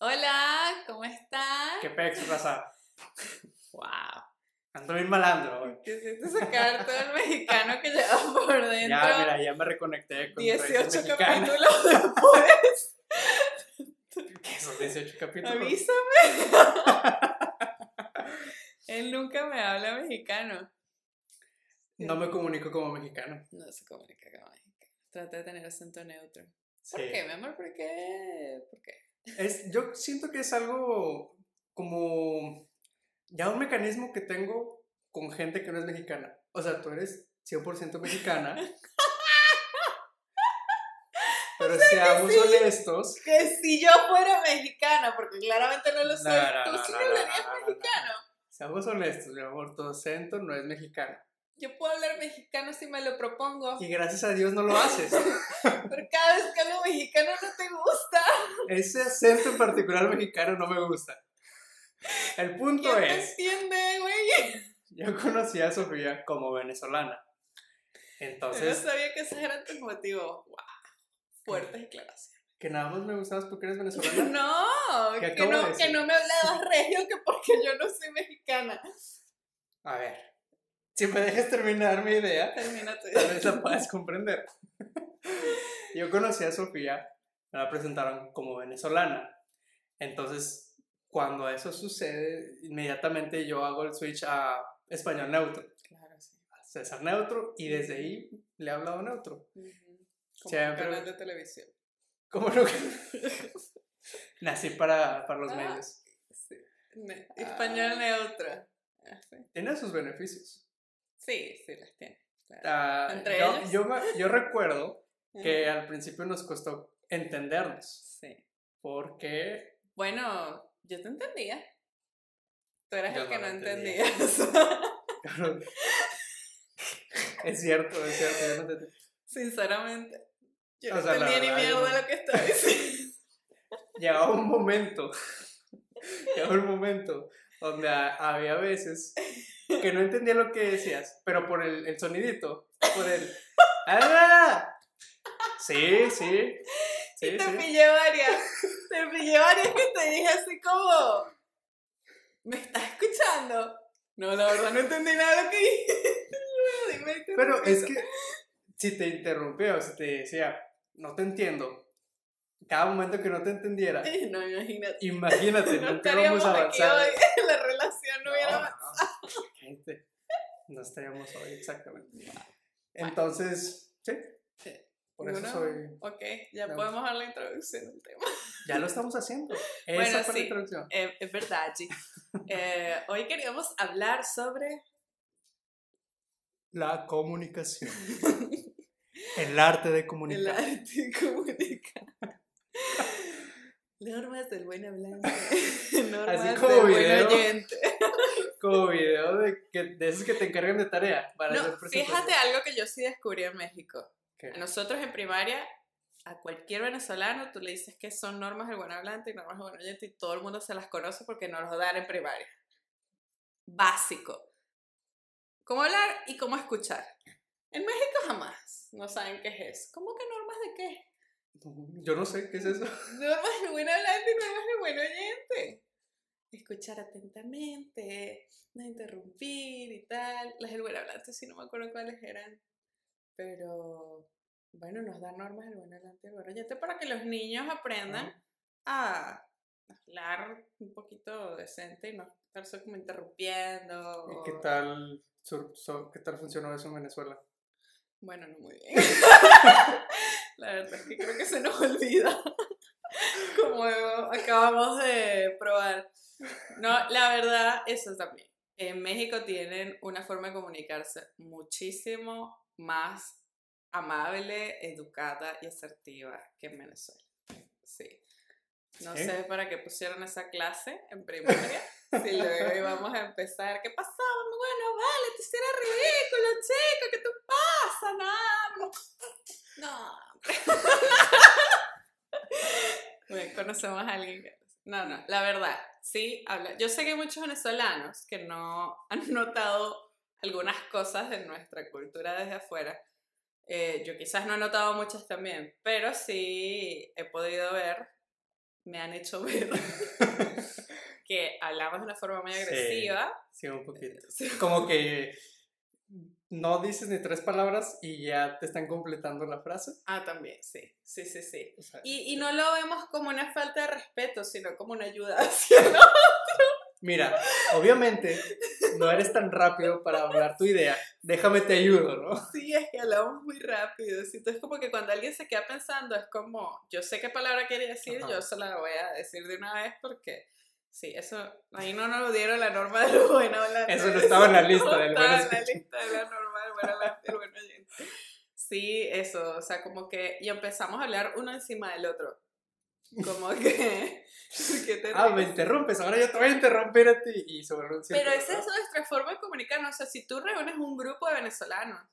Hola, ¿cómo están? ¿Qué pex, raza? Wow. Ando bien malandro hoy. Quisiste sacar todo el mexicano que llevas por dentro. Ya, mira, ya me reconecté con 18 raíces mexicanas. capítulos después. ¿Qué son 18 capítulos? Avísame. Él nunca me habla mexicano. No me comunico como mexicano. No se comunica como mexicano. Trata de tener acento neutro. ¿Por Sí. qué, mi amor? ¿Por qué? ¿Por qué? Es, yo siento que es algo como ya un mecanismo que tengo con gente que no es mexicana. O sea, tú eres 100% mexicana. pero seamos sí. honestos. Que si yo fuera mexicana, porque claramente no lo soy, No, no, tú no, sí hablarías no, no, no. mexicano. Seamos honestos, mi amor, tu acento no es mexicano. Yo puedo hablar mexicano si me lo propongo, Y gracias a Dios no lo haces. pero cada vez que hablo mexicano no te gusta. Ese acento en particular mexicano no me gusta. El punto ¿Quién te es, entiende, güey? yo conocí a Sofía como venezolana. Yo no Entonces, sabía que esos eran tus motivos. Wow. Fuertes declaraciones. que nada más me gustabas porque eres venezolana. No, ¿Qué que de no, que no me hablabas regio, que porque yo no soy mexicana. A ver, si me dejas terminar mi idea, tal vez la puedas comprender. Yo conocí a Sofía, me la presentaron como venezolana. Entonces, cuando eso sucede, inmediatamente yo hago el switch a español neutro. Claro, sí. a César neutro y desde ahí le he hablado neutro. Ujú. Como Siempre. un canal de televisión. Como lo que... Nací para, para los Ah. medios. Sí. Ne- Español neutro. Ah, sí. Tiene sus beneficios. Sí, sí, las tiene. claro. Ah, ¿Entre yo, ellos? yo, me- yo recuerdo que al principio nos costó entendernos. Sí. Porque Bueno, yo te entendía. Tú eras Yo el que no no lo entendía. entendías. es cierto, es cierto. yo no te- Sinceramente. Yo O no sea, la entendía ni mierda no- lo que estaba diciendo. Llegaba un momento, llegaba un momento donde ha- había veces que no entendía lo que decías, pero por el, el sonidito, por el... ¡Ah! Sí, sí. Sí, te sí. pillé varias. Te pillé varias que te dije así como. ¿Me estás escuchando? No, la verdad no entendí nada de lo que ¿qué Pero es que si te interrumpía o si te decía, no te entiendo, cada momento que no te entendiera, No, imagínate. imagínate, No nunca vamos a avanzar. 2020 no estaríamos hoy exactamente. Entonces, sí. sí. Por eso soy. Ok, ya podemos dar la introducción al tema. Ya lo estamos haciendo. Esa bueno, fue sí, la introducción. Eh, es verdad, G. eh, hoy queríamos hablar sobre. La comunicación. El arte de comunicar. El arte de comunicar. Normas del buen hablante. Normas Así como del video, buen oyente. Como video de, que, de esos que te encargan de tarea para hacer No, presentaciones. fíjate algo que yo sí descubrí en México. ¿Qué? Nosotros en primaria, a cualquier venezolano, tú le dices que son normas del buen hablante y normas del buen oyente y todo el mundo se las conoce porque nos los dan en primaria. Básico. Cómo hablar y cómo escuchar. En México jamás. No saben qué es eso. ¿Cómo que normas de qué? Yo no sé qué es eso. Normas del buen hablante y normas del buen oyente. Escuchar atentamente, no interrumpir y tal. Las del buen hablante sí no me acuerdo cuáles eran. Pero bueno, nos dan normas del buen hablante y el buen oyente para que los niños aprendan a hablar un poquito decente y no estarse como interrumpiendo. ¿Y o- qué tal, sur- so- qué tal funcionó eso en Venezuela? Bueno, no muy bien. La verdad es que creo que se nos olvida. Como acabamos de probar. No, la verdad, eso también. En México tienen una forma de comunicarse muchísimo más amable, educada y asertiva que en Venezuela. Sí. No ¿Sí? sé para qué pusieron esa clase en primaria. Si luego íbamos a empezar, ¿qué pasó? Bueno, vale, te hiciera ridículo, chico, ¿qué te pasa? No, no. Bueno, conocemos a alguien que... No, no, la verdad, sí, habla. Yo sé que hay muchos venezolanos que no han notado algunas cosas de nuestra cultura desde afuera. Eh, yo quizás no he notado muchas también, pero sí he podido ver me han hecho ver que hablamos de una forma muy agresiva. Sí, un poquito. Como que no dices ni tres palabras y ya te están completando la frase. Ah, también, sí, sí, sí, sí. y, y, no lo vemos como una falta de respeto, sino como una ayuda hacia el otro. Mira, obviamente no eres tan rápido para hablar tu idea, déjame te ayudo, ¿no? Sí, es que hablamos muy rápido, entonces como que cuando alguien se queda pensando es como, yo sé qué palabra quiere decir, yo se la voy a decir de una vez porque Sí, eso, ahí no nos dieron la norma de lo bueno Eso no estaba en la lista del bueno en la lista de la norma del bueno, del bueno Sí, eso, o sea, como que, y empezamos a hablar uno encima del otro. Como que... ah, me interrumpes, ahora yo te voy a interrumpir a ti y sobre un Pero es eso nuestra forma de comunicarnos, o sea, si tú reúnes un grupo de venezolanos,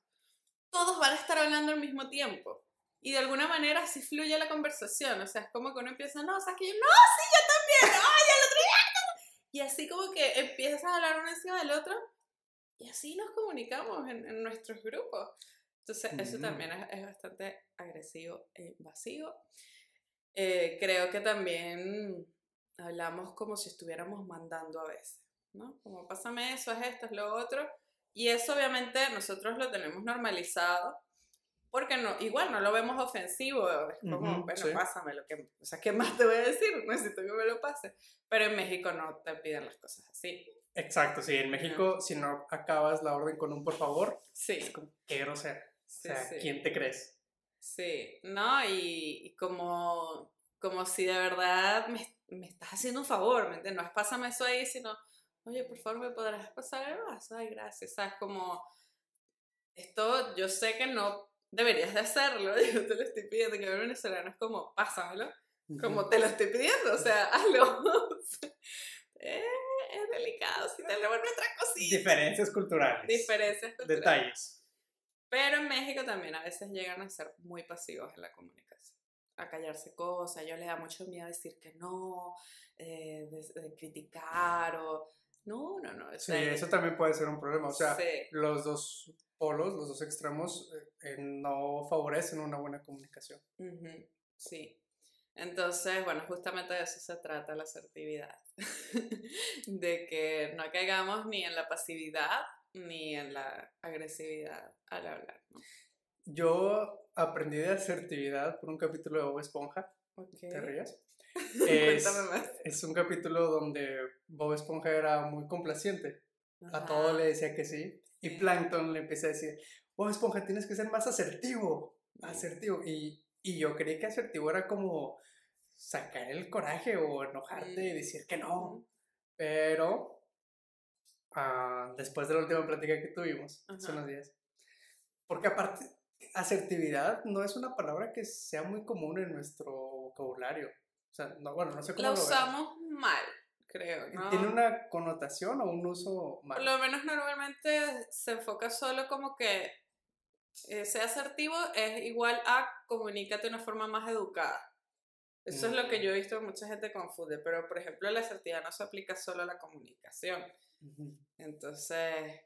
todos van a estar hablando al mismo tiempo. Y de alguna manera así fluye la conversación, o sea, es como que uno empieza, no, o sea, que yo, no, sí, yo también, ay, el otro día. Y así como que empiezas a hablar uno encima del otro y así nos comunicamos en, en nuestros grupos. Entonces, eso también es, es, bastante agresivo e invasivo. Eh, creo que también hablamos como si estuviéramos mandando a veces, ¿no? Como pásame eso, es esto, es lo otro. Y eso obviamente nosotros lo tenemos normalizado porque no, igual no lo vemos ofensivo, es como, bueno, pásame lo que, o sea, ¿qué más te voy a decir? Necesito que me lo pases. Pero en México no te piden las cosas así. Exacto, sí, en México si no acabas la orden con un por favor, sí. es como, qué grosero. o sea, ¿quién te crees? Sí, no, y, como, como si de verdad me, me estás haciendo un favor, ¿me entiendes? No es pásame eso ahí, sino, oye, por favor, ¿me podrás pasar el vaso? Ay, gracias, ¿sabes? Como, esto yo sé que no deberías de hacerlo, yo te lo estoy pidiendo, que el venezolano es como, pásamelo, como te lo estoy pidiendo, o sea, hazlo. eh, es delicado, si tenemos nuestra cosita. Diferencias culturales. Diferencias culturales. Detalles. Pero en México también a veces llegan a ser muy pasivos en la comunicación, a callarse cosas, ellos les da mucho miedo decir que no, eh, de, criticar o... No, no, no. Sí, eso también puede ser un problema. O sea, los dos polos, los dos extremos, eh, no favorecen una buena comunicación. Sí. Entonces, bueno, justamente de eso se trata la asertividad. de que no caigamos ni en la pasividad ni en la agresividad al hablar. Yo aprendí de asertividad por un capítulo de Bob Esponja. ¿Te rías? Es, más. es un capítulo donde Bob Esponja era muy complaciente. A todo le decía que sí. Y Plankton le empieza a decir, oh Esponja, tienes que ser más asertivo, asertivo. Y, y yo creí que asertivo era como sacar el coraje o enojarte y decir que no. Pero uh, después de la última plática que tuvimos hace unos días, porque aparte, asertividad no es una palabra que sea muy común en nuestro vocabulario. Sea, no, bueno, no sé cómo la usamos mal creo. ¿no? ¿Tiene una connotación o un uso mal? Por lo menos normalmente se enfoca solo como que eh, ser asertivo es igual a comunícate de una forma más educada. Eso es lo que yo he mm. visto que mucha gente confunde, pero por ejemplo la asertividad no se aplica solo a la comunicación. Entonces,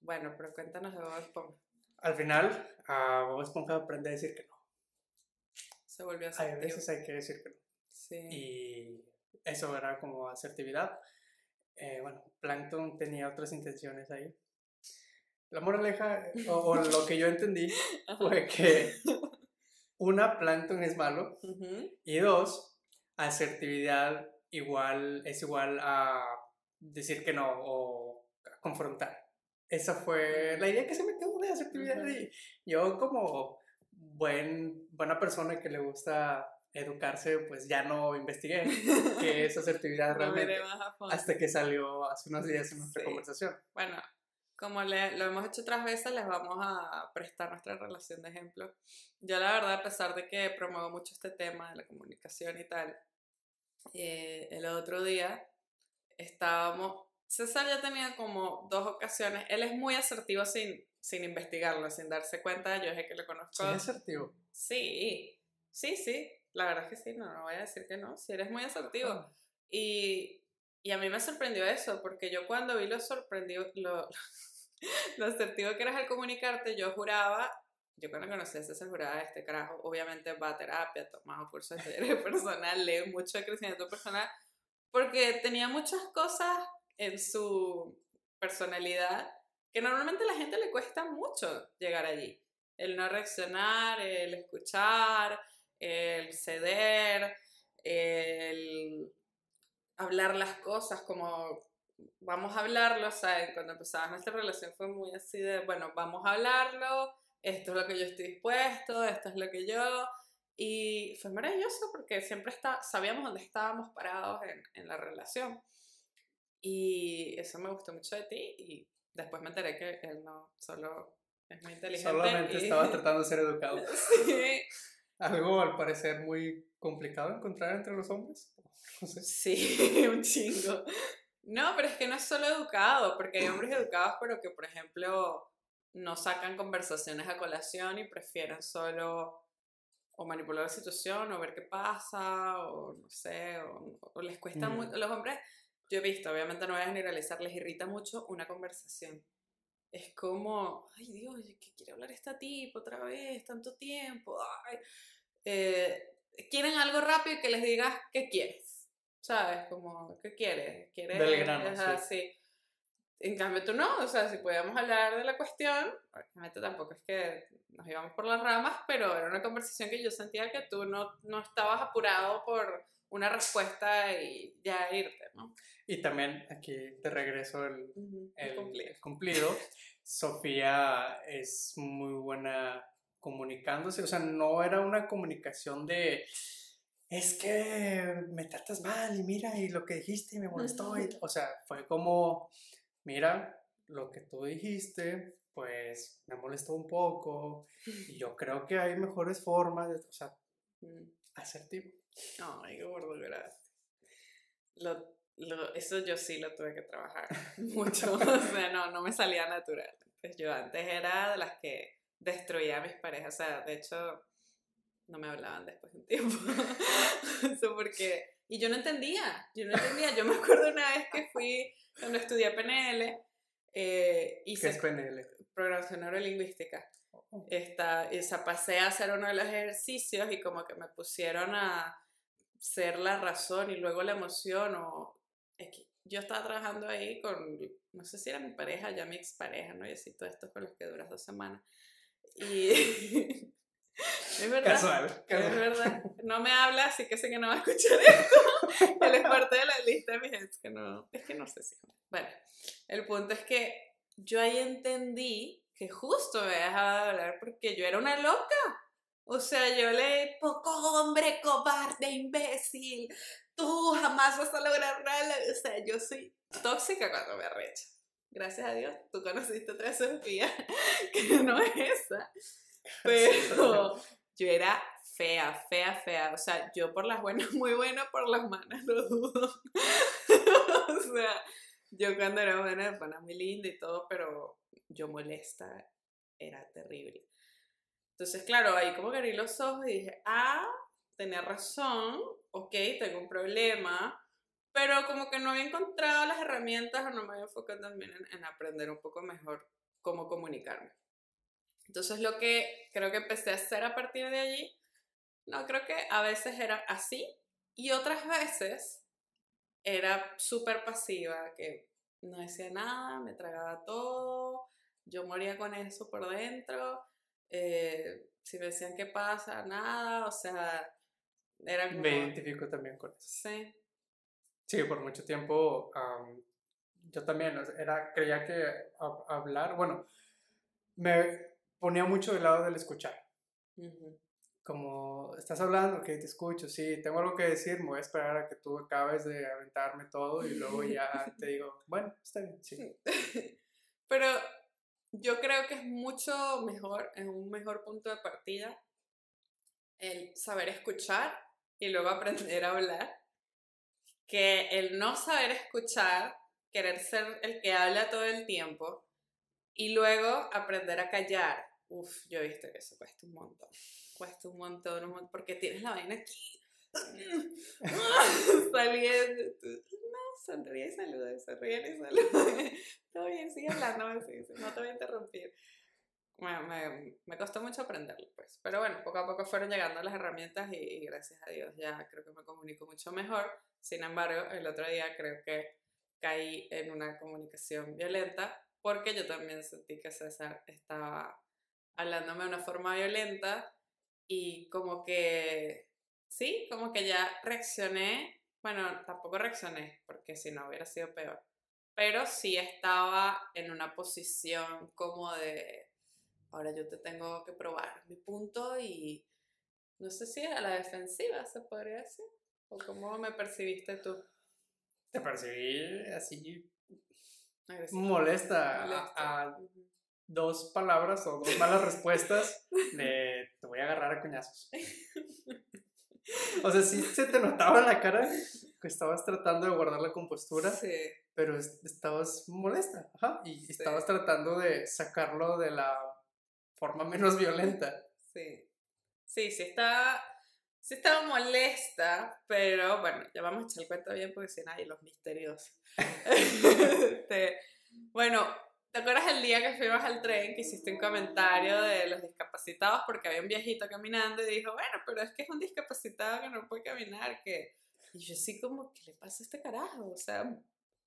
bueno, pero cuéntanos de Bob Esponja. Al final, a Bob Esponja aprende a decir que no. Se volvió asertivo. A veces hay que decir que no. Sí. Y eso era como asertividad. Eh, bueno, Plankton tenía otras intenciones ahí. La moraleja, o, lo que yo entendí, fue que una, Plankton es malo, y dos, asertividad igual, es igual a decir que no o confrontar. Esa fue la idea que se metió de asertividad. Y yo como buen, buena persona que le gusta educarse, pues ya no investigué qué es asertividad realmente. Hasta que salió hace unos días en nuestra conversación. Bueno, como le, lo hemos hecho otras veces, les vamos a prestar nuestra relación de ejemplo. Yo la verdad, a pesar de que promuevo mucho este tema de la comunicación y tal, eh, el otro día estábamos, César ya tenía como dos ocasiones, él es muy asertivo sin, sin investigarlo, sin darse cuenta, yo es que lo conozco. ¿Sí asertivo? Sí, sí, sí, la verdad es que sí, no, no voy a decir que no, si eres muy asertivo. Y, y a mí me sorprendió eso, porque yo cuando vi lo sorprendido, lo, lo asertivo que eras al comunicarte, yo juraba, yo cuando conocí a César Jurada, este carajo, obviamente va a terapia, ha tomado cursos de talleres personal, lee mucho de crecimiento personal, porque tenía muchas cosas en su personalidad que normalmente a la gente le cuesta mucho llegar allí. El no reaccionar, el escuchar, el ceder, el hablar las cosas como vamos a hablarlo, ¿sabes? Cuando empezaba nuestra relación fue muy así de, bueno, vamos a hablarlo, esto es lo que yo estoy dispuesto, esto es lo que yo... Y fue maravilloso porque siempre está, sabíamos dónde estábamos parados en, en la relación. Y eso me gustó mucho de ti y después me enteré que él no solo es muy inteligente. Solamente y- estaba tratando de ser educado. Sí, Algo al parecer muy complicado encontrar entre los hombres. No sé. sí, un chingo. No, pero es que no es solo educado, porque hay hombres educados, pero que, por ejemplo, no sacan conversaciones a colación y prefieren solo o manipular la situación o ver qué pasa, o no sé, o, o les cuesta Mm. mucho. Los hombres, yo he visto, obviamente no voy a generalizar, les irrita mucho una conversación. Es como, ay Dios, ¿qué quiere hablar esta tipo otra vez? Tanto tiempo. Ay. Eh, quieren algo rápido y que les digas qué quieres. ¿Sabes? Como, ¿qué quieres? ¿Quieres? Del grano, Ajá, sí. sí. En cambio tú no, o sea, si podíamos hablar de la cuestión, obviamente tampoco es que nos íbamos por las ramas, pero era una conversación que yo sentía que tú no, no estabas apurado por una respuesta y ya irte, ¿no? Y también aquí te regreso el, Ujú, el, cumplir. el cumplido. Sofía es muy buena comunicándose, o sea, no era una comunicación de es que me tratas mal y mira y lo que dijiste me molestó, y- o sea, fue como mira lo que tú dijiste, pues me molestó un poco y yo creo que hay mejores formas, de, o sea. Asertivo. Ay, qué gordo, gracias. Lo, lo, eso yo sí lo tuve que trabajar mucho. o sea, no, no me salía natural. Pues yo antes era de las que destruía a mis parejas. O sea, de hecho, no me hablaban después de un tiempo. Eso porque... Y yo no entendía, yo no entendía. Yo me acuerdo una vez que fui, cuando estudié PNL, eh, ¿Qué hice es PNL? programación neurolingüística esta, esa, pasé a hacer uno de los ejercicios y como que me pusieron a ser la razón y luego la emoción o es que yo estaba trabajando ahí con, no sé si era mi pareja, ya mi expareja, ¿no? Y así todo esto con los que duras dos semanas. Y es verdad. Casual, Es casual. verdad. No me habla, así que sé que no va a escuchar esto. Él es parte de la lista de mis ex, que no, es que no sé si. Bueno, el punto es que yo ahí entendí que justo me dejaba de hablar porque yo era una loca. O sea, yo le, poco hombre, cobarde, imbécil, tú jamás vas a lograr nada. O sea, yo soy tóxica cuando me arrecho. Gracias a Dios, tú conociste otra Sofía, que no es esa. Pero yo era fea, fea, fea. O sea, yo por las buenas, muy buena, por las malas, lo dudo. o sea, yo cuando era buena, buena, muy linda y todo, pero yo molesta, era terrible. Entonces, claro, ahí como que abrí los ojos y dije, ah, tenía razón, ok, tengo un problema, pero como que no había encontrado las herramientas o no me había enfocado también en, en aprender un poco mejor cómo comunicarme. Entonces, lo que creo que empecé a hacer a partir de allí, no, creo que a veces era así y otras veces era súper pasiva, que no decía nada, me tragaba todo, yo moría con eso por dentro, eh, si me decían qué pasa, nada, o sea, era como... Me identifico también con eso. Sí, Sí, por mucho tiempo yo también era, creía que hab- hablar, bueno, me ponía mucho del lado del escuchar. Como, estás hablando, ok, te escucho, sí, tengo algo que decir, me voy a esperar a que tú acabes de aventarme todo y luego ya te digo, bueno, está bien, sí. Pero yo creo que es mucho mejor, es un mejor punto de partida el saber escuchar y luego aprender a hablar, que el no saber escuchar, querer ser el que habla todo el tiempo y luego aprender a callar. Uf, yo he visto que eso cuesta un montón, cuesta un montón, un montón porque tienes la vaina aquí. saliendo. Sonríe y saluda, sonríe y saluda. Todo bien, sigue hablando, sí, sí, no te voy a interrumpir. me, me, me costó mucho aprenderlo, pues. Pero bueno, poco a poco fueron llegando las herramientas y, y gracias a Dios ya creo que me comunico mucho mejor. Sin embargo, el otro día creo que caí en una comunicación violenta porque yo también sentí que César estaba hablándome de una forma violenta y como que, sí, como que ya reaccioné, bueno, tampoco reaccioné porque si no hubiera sido peor, pero sí estaba en una posición como de, ahora yo te tengo que probar mi punto y no sé si a la defensiva se podría decir, o cómo me percibiste tú. Te percibí así Agresiva. molesta, a- Molesta. a, Ujú. dos palabras o dos malas respuestas de te voy a agarrar a cuñazos. O sea, sí se te notaba en la cara que estabas tratando de guardar la compostura, Sí, pero es- estabas molesta, ajá, y Sí. estabas tratando de sacarlo de la forma menos violenta. sí. Sí, sí estaba, sí estaba molesta, pero bueno, ya vamos a echar el cuento bien porque si nadie los misterios. Este, bueno, ¿te acuerdas el día que fuimos al tren que hiciste un comentario de los discapacitados porque había un viejito caminando y dijo, bueno, pero es que es un discapacitado que no puede caminar, que... Y yo así como, ¿qué le pasa a este carajo? O sea,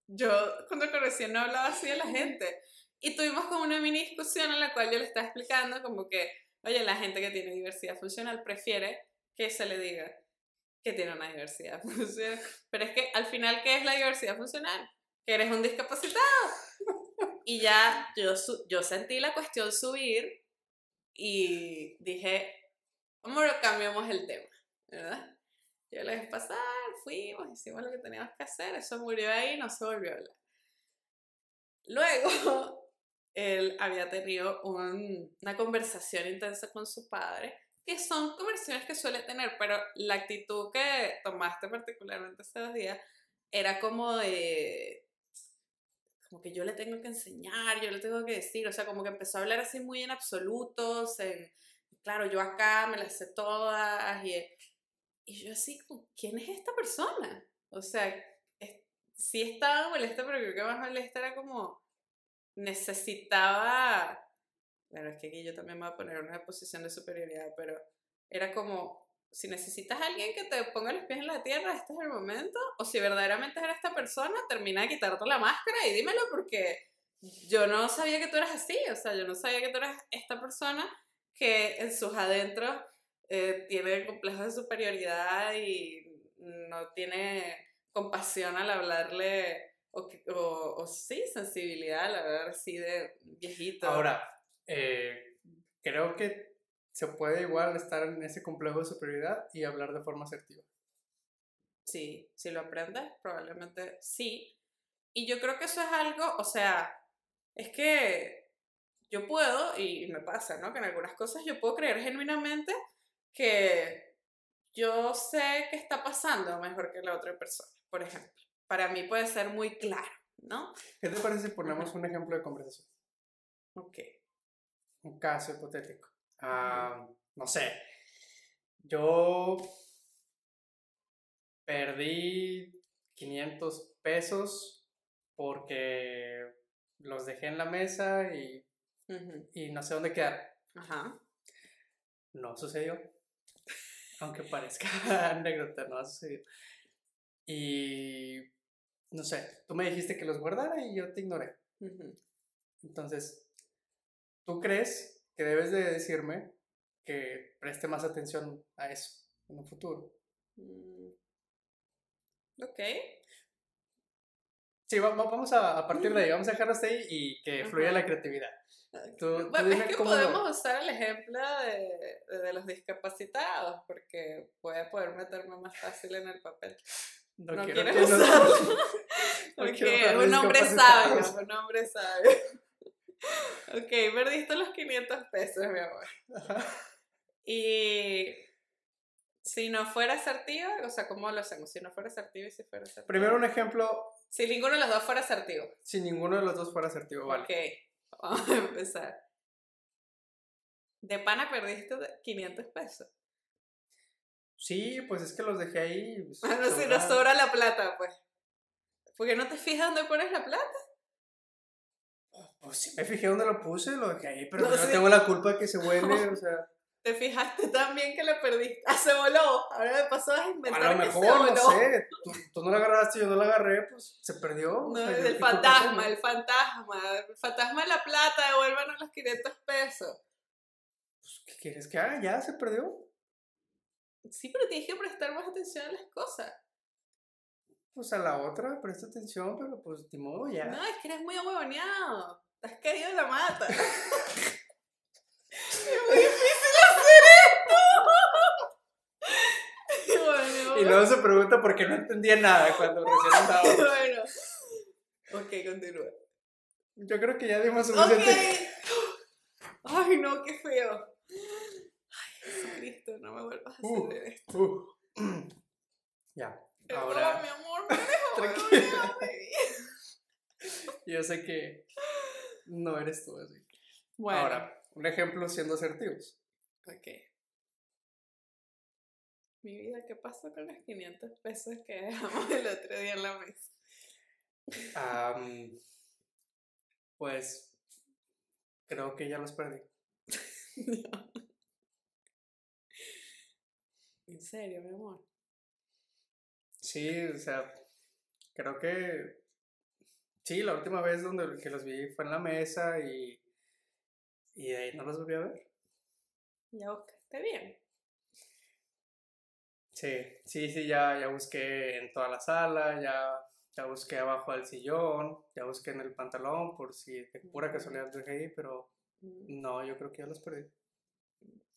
yo cuando conocí no hablaba así de la gente. Y tuvimos como una mini discusión en la cual yo le estaba explicando como que, oye, la gente que tiene diversidad funcional prefiere que se le diga que tiene una diversidad funcional. Pero es que al final, ¿qué es la diversidad funcional? Que eres un discapacitado. Y ya yo, yo sentí la cuestión subir y dije, vamos, cambiamos el tema, ¿verdad? Yo la dejé pasar, fuimos, hicimos lo que teníamos que hacer, eso murió ahí, no se volvió a hablar. Luego, él había tenido un- una conversación intensa con su padre, que son conversaciones que suele tener, pero la actitud que tomaste particularmente ese dos días era como de, como que yo le tengo que enseñar, yo le tengo que decir, o sea, como que empezó a hablar así muy en absolutos, en, claro, yo acá me las sé todas, y, y yo así, ¿quién es esta persona? O sea, sí estaba molesta, pero creo que más molesta era como, necesitaba, bueno, es que aquí yo también me voy a poner una posición de superioridad, pero era como, si necesitas a alguien que te ponga los pies en la tierra, este es el momento, o si verdaderamente eres esta persona, termina de quitarte la máscara y dímelo porque yo no sabía que tú eras así, o sea, yo no sabía que tú eras esta persona que en sus adentros eh, tiene complejos de superioridad y no tiene compasión al hablarle, o, o, o sí, sensibilidad al hablar así de viejito. Ahora, eh, creo que se puede igual estar en ese complejo de superioridad y hablar de forma asertiva. Sí, si lo aprendes, probablemente sí. Y yo creo que eso es algo, o sea, es que yo puedo, y me pasa, ¿no? Que en algunas cosas yo puedo creer genuinamente que yo sé qué está pasando mejor que la otra persona, por ejemplo. Para mí puede ser muy claro, ¿no? ¿Qué te parece si ponemos un ejemplo de conversación? Ok. Un caso hipotético. Ah, no sé, yo perdí 500 pesos porque los dejé en la mesa y, y no sé dónde quedar. Ajá. No sucedió. Aunque parezca anécdota, no ha sucedido. Y no sé, tú me dijiste que los guardara y yo te ignoré. Entonces, ¿tú crees que debes de decirme que preste más atención a eso en un futuro? Mm. Ok. Sí, va- va- vamos a, a partir de ahí, vamos a dejarlo hasta ahí y que fluya la creatividad. Tú- tú Bueno, dime es que cómo lo- podemos usar el ejemplo de, de los discapacitados, porque voy a poder meterme más fácil en el papel. No, No quiero usarlo. no Porque de un hombre sabio, un hombre sabio. Ok, perdiste los 500 pesos, mi amor. Y si no fuera asertiva, o sea, ¿cómo lo hacemos? Si no fuera asertiva y si fuera asertiva. Primero un ejemplo, Si ninguno de los dos fuera asertivo. si ninguno de los dos fuera asertivo, vale. Ok, vamos a empezar. De pana perdiste 500 pesos. Sí, pues es que los dejé ahí. Bueno, si nos sobra la plata, pues. ¿Por qué no te fijas dónde pones la plata? Pues sí, me fijé dónde lo puse, lo dejé ahí, pero No sé. tengo la culpa que se huele, o sea. ¿Te fijaste también que le perdiste? ¡Ah, se voló! Ahora me pasó a A inventar lo que se mejor, no sé, tú, tú no la agarraste, yo no la agarré, pues se perdió. o No, sea, es yo el fantasma, el fantasma. El fantasma de la plata, devuélvanos los 500 pesos. Pues, ¿Qué quieres que haga? Ya se perdió. Sí, pero tienes que prestar más atención a las cosas. Pues a la otra, presta atención, pero pues de modo ya. No, es que eres muy ahuevoneado. Te has caído en la mata. es muy difícil hacer esto. bueno, Y luego se pregunta por qué no entendía nada cuando recién andaba. bueno. Ok, continúa. Yo creo que ya dimos suficiente. Ok. Ay, no, qué feo. Ay, Jesucristo, no me vuelvas a Uh. hacer esto. Uh. ya. Perdón, Ahora, mi amor, me dejo Tranquila. yo sé que no eres tú así. Bueno, Ahora, un ejemplo siendo asertivos. ok. Mi vida, ¿qué pasó con los 500 pesos que dejamos el otro día en la mesa? Am, pues creo que ya los perdí. En serio, mi amor. Sí, o sea, creo que sí, la última vez donde que los vi fue en la mesa y, y de ahí no los volví a ver. Ya buscaste bien. Sí, sí, sí, ya, ya busqué en toda la sala, ya, ya busqué abajo del sillón, ya busqué en el pantalón por si de pura casualidad dejé ahí, pero Mm, no, yo creo que ya los perdí.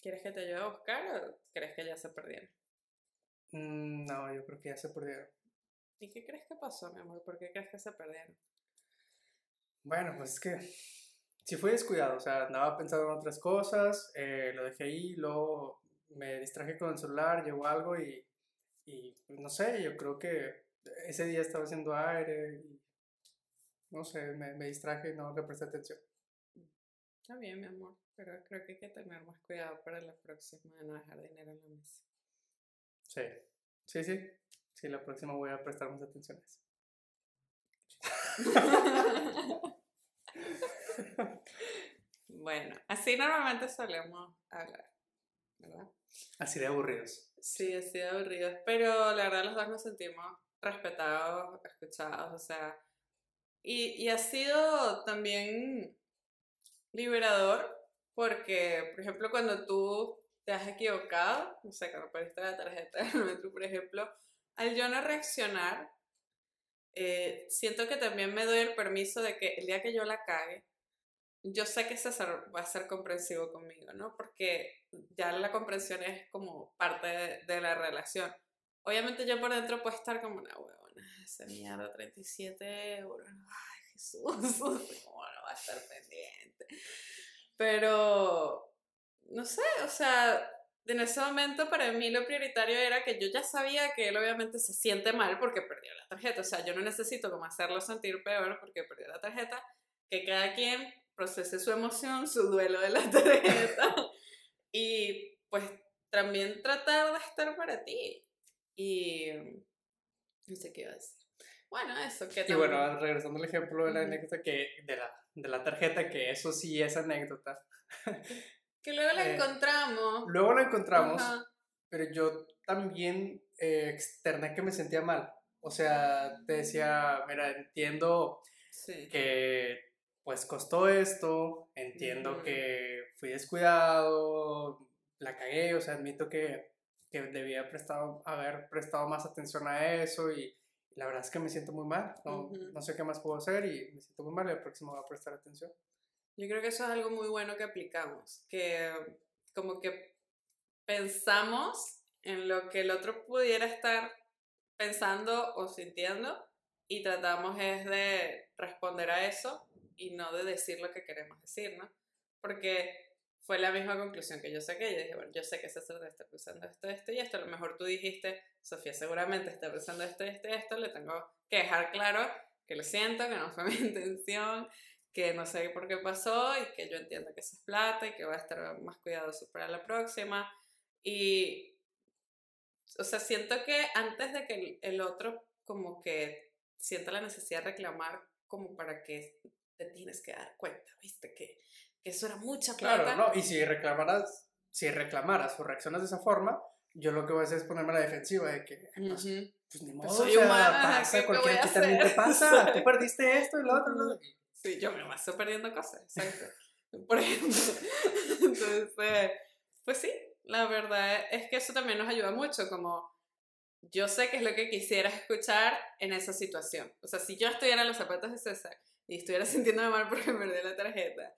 ¿Quieres que te ayude a buscar o crees que ya se perdieron? Mm, No, yo creo que ya se perdieron. ¿Y qué crees que pasó, mi amor? ¿Por qué crees que se perdieron? Bueno, pues es que sí fui descuidado, o sea, andaba pensando en otras cosas, eh, lo dejé ahí, luego me distraje con el celular, llegó algo y, y pues, no sé, yo creo que ese día estaba haciendo aire y no sé, me, me distraje y no le presté atención. Está bien, mi amor, pero creo que hay que tener más cuidado para la próxima de no dejar dinero en la mesa. Sí, sí, sí, sí, la próxima voy a prestar más atención a eso. bueno, así normalmente solemos hablar, ¿verdad? Así de aburridos. Sí, así de aburridos, pero la verdad los dos nos sentimos respetados, escuchados, o sea, y, y ha sido también liberador porque, por ejemplo, cuando tú te has equivocado, no sé, cuando perdiste la tarjeta del metro, por ejemplo, al yo no reaccionar, eh, siento que también me doy el permiso de que el día que yo la cague, yo sé que César va a ser comprensivo conmigo, ¿no? Porque ya la comprensión es como parte de, de la relación. Obviamente yo por dentro puedo estar como una huevona, esa mierda, 37 euros, ay Jesús, ¿cómo no va a estar pendiente? Pero, no sé, o sea, en ese momento para mí lo prioritario era que yo ya sabía que él obviamente se siente mal porque perdió la tarjeta, o sea, yo no necesito como hacerlo sentir peor porque perdió la tarjeta, que cada quien procese su emoción, su duelo de la tarjeta y pues también tratar de estar para ti. Y no sé qué iba a decir. Bueno, eso, que Y también- bueno, regresando al ejemplo de la anécdota que, de la, de la tarjeta, que eso sí es anécdota. que luego la eh, encontramos. Luego la encontramos, Ajá. pero yo también eh, externé que me sentía mal. O sea, te decía, mira, entiendo Sí. que pues costó esto, entiendo que fui descuidado, la cagué, o sea, admito que, que debía prestado, haber prestado más atención a eso y la verdad es que me siento muy mal, no, no sé qué más puedo hacer y me siento muy mal y el próximo voy a prestar atención. Yo creo que eso es algo muy bueno que aplicamos, que como que pensamos en lo que el otro pudiera estar pensando o sintiendo y tratamos es de responder a eso y no de decir lo que queremos decir, ¿no? Porque fue la misma conclusión que yo saqué. Yo dije, bueno, yo sé que César está pensando esto, esto y esto. A lo mejor tú dijiste, Sofía seguramente está pensando esto, esto esto. Le tengo que dejar claro que lo siento, que no fue mi intención, que no sé por qué pasó y que yo entiendo que eso es plata y que voy a estar más cuidadoso para la próxima. Y, o sea, siento que antes de que el, otro como que sienta la necesidad de reclamar como para que te tienes que dar cuenta, viste, que, que eso era mucha Claro, plata. no, y si reclamaras, si reclamaras o reaccionas de esa forma, yo lo que voy a hacer es ponerme a la defensiva de que, pues, Ujú. pues ni modo, Pues soy humana, pasa, ¿qué- qué cualquiera voy a aquí también te pasa, tú perdiste esto y lo otro, lo otro. Sí, yo me paso perdiendo cosas, exacto. Por ejemplo. Entonces, pues sí, la verdad es que eso también nos ayuda mucho, como yo sé que es lo que quisiera escuchar en esa situación. O sea, si yo estuviera en los zapatos de César y estuviera sintiéndome mal porque perdí la tarjeta,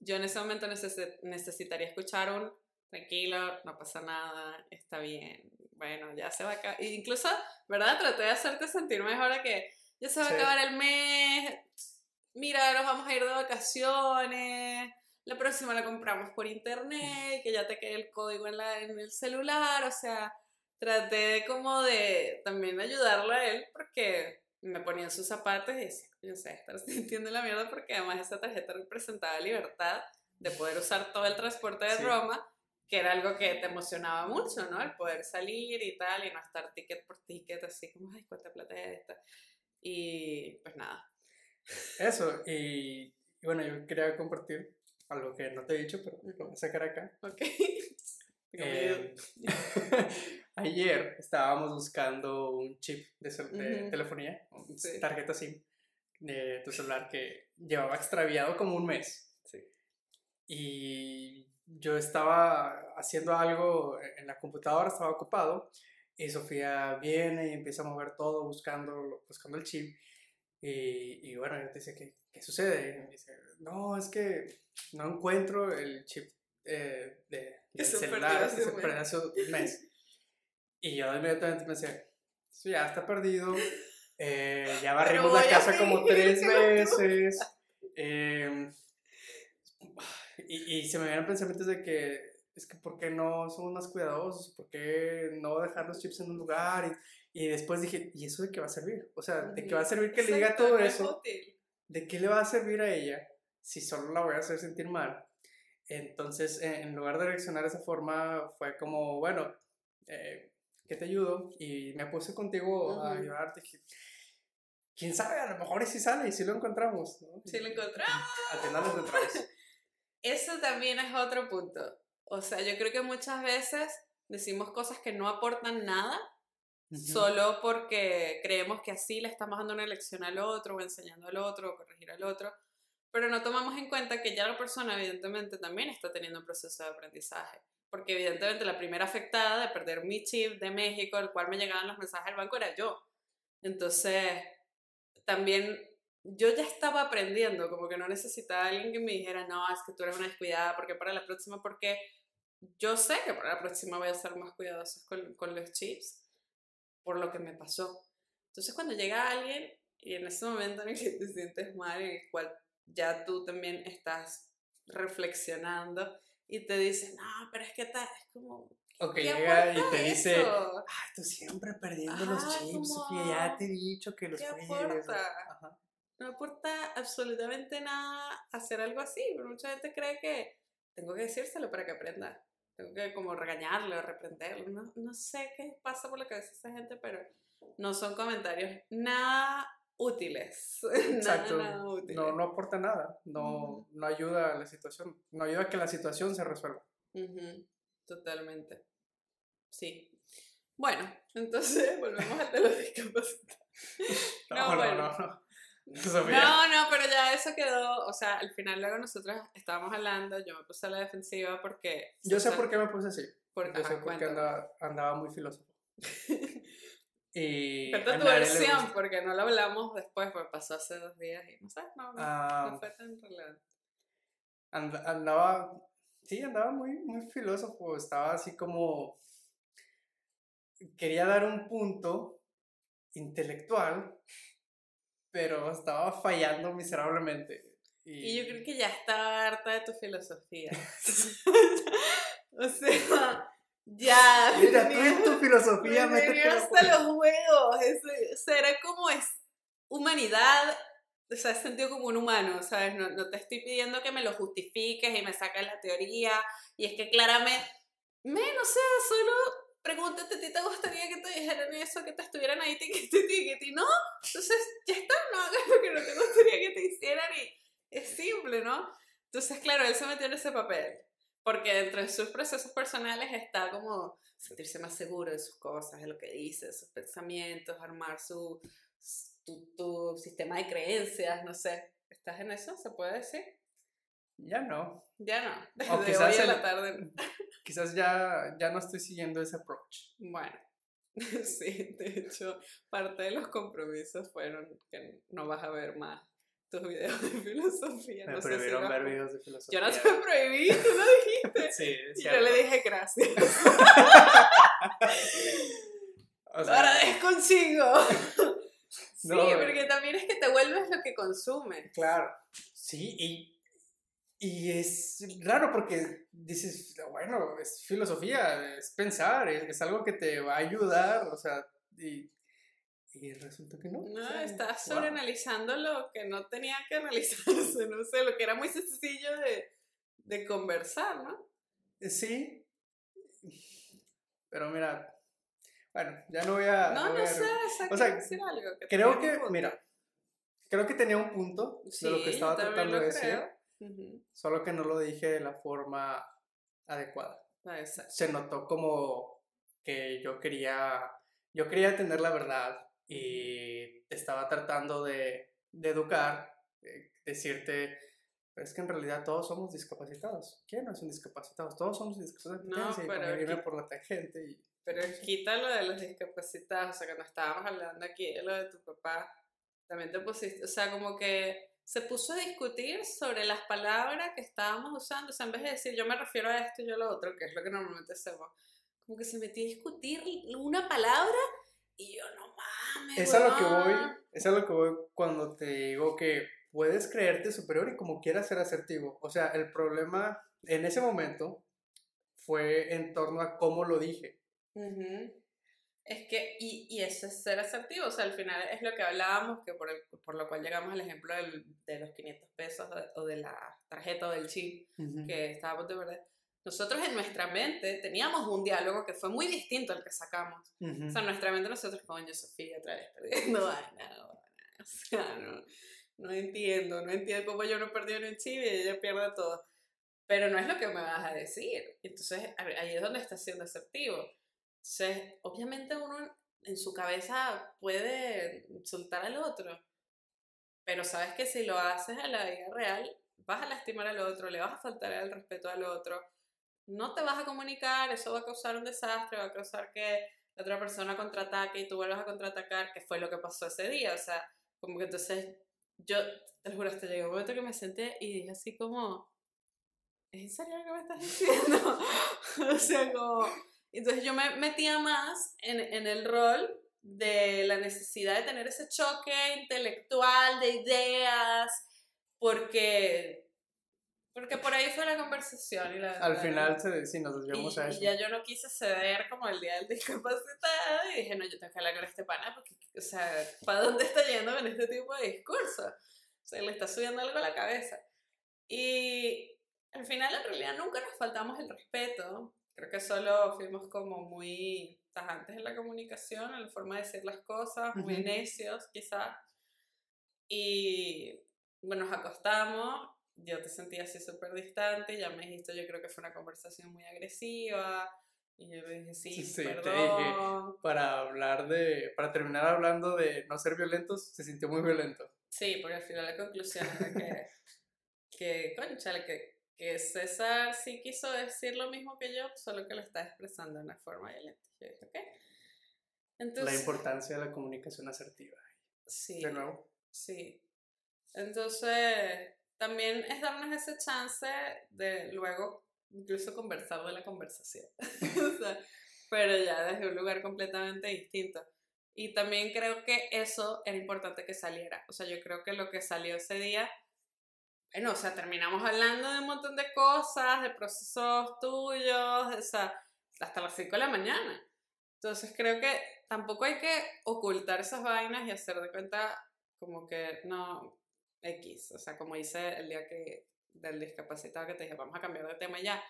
yo en ese momento necesi- necesitaría escuchar un tranquilo, no pasa nada, está bien, bueno, ya se va a acabar. Incluso, ¿verdad? Traté de hacerte sentir mejor a que ya se va Sí. a acabar el mes, mira, nos vamos a ir de vacaciones, la próxima la compramos por internet, que ya te quede el código en, la, en el celular, o sea, traté de como de también ayudarle a él porque me ponía en sus zapatos y decía, yo sé, estar sintiendo la mierda porque además esa tarjeta representaba libertad de poder usar todo el transporte de Sí. Roma, que era algo que te emocionaba mucho, ¿no? El poder salir y tal y no estar ticket por ticket así como, ay, cuánta plata es esta. Y pues nada. Eso, y, y bueno, yo quería compartir algo que no te he dicho, pero lo voy a sacar acá. Ok. Eh, ayer estábamos buscando un chip de, telefonía, Sí. tarjeta SIM de tu celular que llevaba extraviado como un mes. Sí. Y yo estaba haciendo algo en la computadora, estaba ocupado, y Sofía viene y empieza a mover todo buscando, buscando el chip. Y, y bueno, yo te dice, ¿qué, ¿qué sucede? Y me dice, no, es que no encuentro el chip eh, de, del celular que se un mes". perdió hace un mes. Y yo inmediatamente me decía, sí, ya está perdido. eh, ya barrimos la casa como tres veces. em, y, y se me vienen pensamientos de que es que ¿por qué no somos más cuidadosos? ¿Por qué no dejar los chips en un lugar? Y, y después dije, ¿y eso de qué va a servir? O sea, ¿de qué va a servir que le diga todo eso? ¿De qué le va a servir a ella si solo la voy a hacer sentir mal? Entonces, en en lugar de reaccionar de esa forma, fue como, bueno, eh, ¿qué te ayudo? Y me puse contigo a Ujú. ayudarte. Dije, ¿Quién sabe? A lo mejor si sale y si lo encontramos. ¿no? Si lo encontramos. Al final lo encontramos. Eso también es otro punto. O sea, yo creo que muchas veces decimos cosas que no aportan nada solo porque creemos que así le estamos dando una lección al otro o enseñando al otro o corregir al otro, pero no tomamos en cuenta que ya la persona evidentemente también está teniendo un proceso de aprendizaje, porque evidentemente la primera afectada de perder mi chip de México, el cual me llegaban los mensajes del banco, era yo. Entonces, también yo ya estaba aprendiendo, como que no necesitaba a alguien que me dijera, no, es que tú eres una descuidada, porque para la próxima, porque yo sé que para la próxima voy a ser más cuidadosa con, con los chips por lo que me pasó. Entonces cuando llega alguien y en ese momento en el que te sientes mal, en el cual ya tú también estás reflexionando y te dice, no, pero es que ta- es como... O que ¿qué llega y te dice, ay, tú siempre perdiendo los chips, como, Sofía, ya te he dicho que los. Ajá. No aporta absolutamente nada hacer algo así, pero mucha gente cree que tengo que decírselo para que aprenda. Tengo que como regañarle o reprenderlo. No, no sé qué pasa por la cabeza de esa gente, pero no son comentarios nada útiles. Exacto. Nada, nada útiles. No, no aporta nada, no, no ayuda a la situación, no ayuda a que la situación se resuelva. Ujú, Totalmente. Sí. Bueno, entonces volvemos al de los discapacitados. No, No, no, bueno. no, no. Sofía. No, no, pero ya eso quedó, o sea, al final luego nosotros estábamos hablando, yo me puse a la defensiva porque... Yo sé por qué me puse así. Porque, Yo sé por qué andaba, andaba muy filósofo. Y Cuenta tu versión, porque no lo hablamos después, porque pasó hace dos días y no sé, no, no, Ah, no fue tan relevante. and- andaba, sí, andaba muy, muy filósofo. Estaba así como. Quería dar un punto intelectual, pero estaba fallando miserablemente. Y yo creo que ya estaba harta de tu filosofía. o sea, ya. Mira, tú en tu filosofía, me métete hasta los huevos. Eso, o sea, era como es humanidad, o sea, es sentido como un humano, ¿sabes? No, no te estoy pidiendo que me lo justifiques y me saques la teoría. Y es que claramente, men, o sea, solo pregúntate, ¿a ti te gustaría que te dijeran eso, que te estuvieran ahí tiquiti, tiquiti? ¿No? Entonces, ya está, no hagas lo que no te gustaría que te hicieran y, simple, ¿no? Entonces, claro, él se metió en ese papel. Porque dentro de sus procesos personales está como sentirse más seguro de sus cosas, de lo que dice, de sus pensamientos, armar su, tu, tu sistema de creencias, no sé. ¿Estás en eso? ¿Se puede decir? Ya no. Ya no. O Desde quizás hoy a el- la tarde. Quizás ya, ya no estoy siguiendo ese approach. Bueno, sí, de hecho, parte de los compromisos fueron que no vas a ver más tus videos de filosofía. Me no sé si prohibieron has ver videos de filosofía. Yo no te lo prohibí, tú lo dijiste. Sí, es Y yo le dije gracias. O sea, Ahora desconsigo. Sí, No, porque también es que te vuelves lo que consumes. Claro. Sí, y, y es raro porque dices, bueno, es filosofía, es pensar, es, es algo que te va a ayudar, o sea, y, y resulta que no. No, o sea, estás wow. sobreanalizando lo que no tenía que analizarse, no sé, lo que era muy sencillo de, de conversar, ¿no? Sí. Pero mira, bueno, ya no voy a... No, voy no a- sé, o sea, decir algo. que Creo que, mira, creo que tenía un punto de lo que estaba tratando de decir, creo. Solo que no lo dije de la forma adecuada. se notó como que yo quería, yo quería tener la verdad y estaba tratando de, de educar, eh, decirte, pero es que en realidad todos somos discapacitados. ¿Quién no es un discapacitado? Todos somos discapacitados. No, pero irme por la tangente y... Pero quita lo de los discapacitados, o sea, cuando estábamos hablando aquí de lo de tu papá, también te pusiste, o sea, como que se puso a discutir sobre las palabras que estábamos usando, o sea, en vez de decir yo me refiero a esto y yo a lo otro, que es lo que normalmente hacemos, como que se metió a discutir una palabra y yo no mames. Es a lo que voy, huevón". es a lo que voy cuando te digo que puedes creerte superior y como quieras ser asertivo. O sea, el problema en ese momento fue en torno a cómo lo dije. Ujú. Es que, y, y eso es ser asertivo, o sea, al final es lo que hablábamos, que por, el- por lo cual llegamos al ejemplo del- de los 500 pesos o de la tarjeta o del chip que estábamos de verdad. Nosotros en nuestra mente teníamos un diálogo que fue muy distinto al que sacamos. Ujú. O sea, en nuestra mente nosotros, coño, Sofía, otra vez perdiendo vaina, vaina. O sea, no, no entiendo, no entiendo cómo yo no perdí en un chip y ella pierde todo. Pero no es lo que me vas a decir. Entonces, ahí es donde está siendo asertivo. Obviamente uno en su cabeza puede insultar al otro, pero sabes que si lo haces en la vida real, vas a lastimar al otro, le vas a faltar el respeto al otro, no te vas a comunicar, eso va a causar un desastre, va a causar que otra persona contraataque y tú vuelvas a contraatacar, que fue lo que pasó ese día, o sea, como que entonces yo, te lo juro, hasta llegó un momento que me senté y dije así como, ¿es en serio lo que me estás diciendo? o sea, como... Entonces yo me metía más en, en el rol de la necesidad de tener ese choque intelectual de ideas, porque, porque por ahí fue la conversación. Y la, Al la- final, se, sí, nos y, desviamos a y eso. ya yo no quise ceder como el día del discapacitado y dije, no, yo tengo que hablar con este pana porque, o sea, ¿para dónde está yendo con este tipo de discurso? O sea, le está subiendo algo a la cabeza. Y al final, en realidad, nunca nos faltamos el respeto. Creo que solo fuimos como muy tajantes en la comunicación, en la forma de decir las cosas, muy Ujú. necios quizás. Y bueno, nos acostamos, yo te sentí así súper distante, ya me dijiste, yo creo que fue una conversación muy agresiva, y yo le dije, sí, Sí, sí, te perdón. Para hablar de, para terminar hablando de no ser violentos, se sintió muy violento. Sí, porque al final la conclusión era que, que conchale, que, que César sí quiso decir lo mismo que yo, solo que lo está expresando de una forma violenta. Yo dije, ok. La Entonces, importancia de la comunicación asertiva. sí, De nuevo. sí. Entonces, también es darnos ese chance de luego incluso conversar de la conversación. O sea, pero ya desde un lugar completamente distinto. Y también creo que eso era importante que saliera. O sea, yo creo que lo que salió ese día, bueno, o sea, terminamos hablando de un montón de cosas, de procesos tuyos, o sea, hasta las 5 de la mañana. Entonces creo que tampoco hay que ocultar esas vainas y hacer de cuenta como que no, X, o sea, como hice el día que del discapacitado que te dije, vamos a cambiar de tema ya,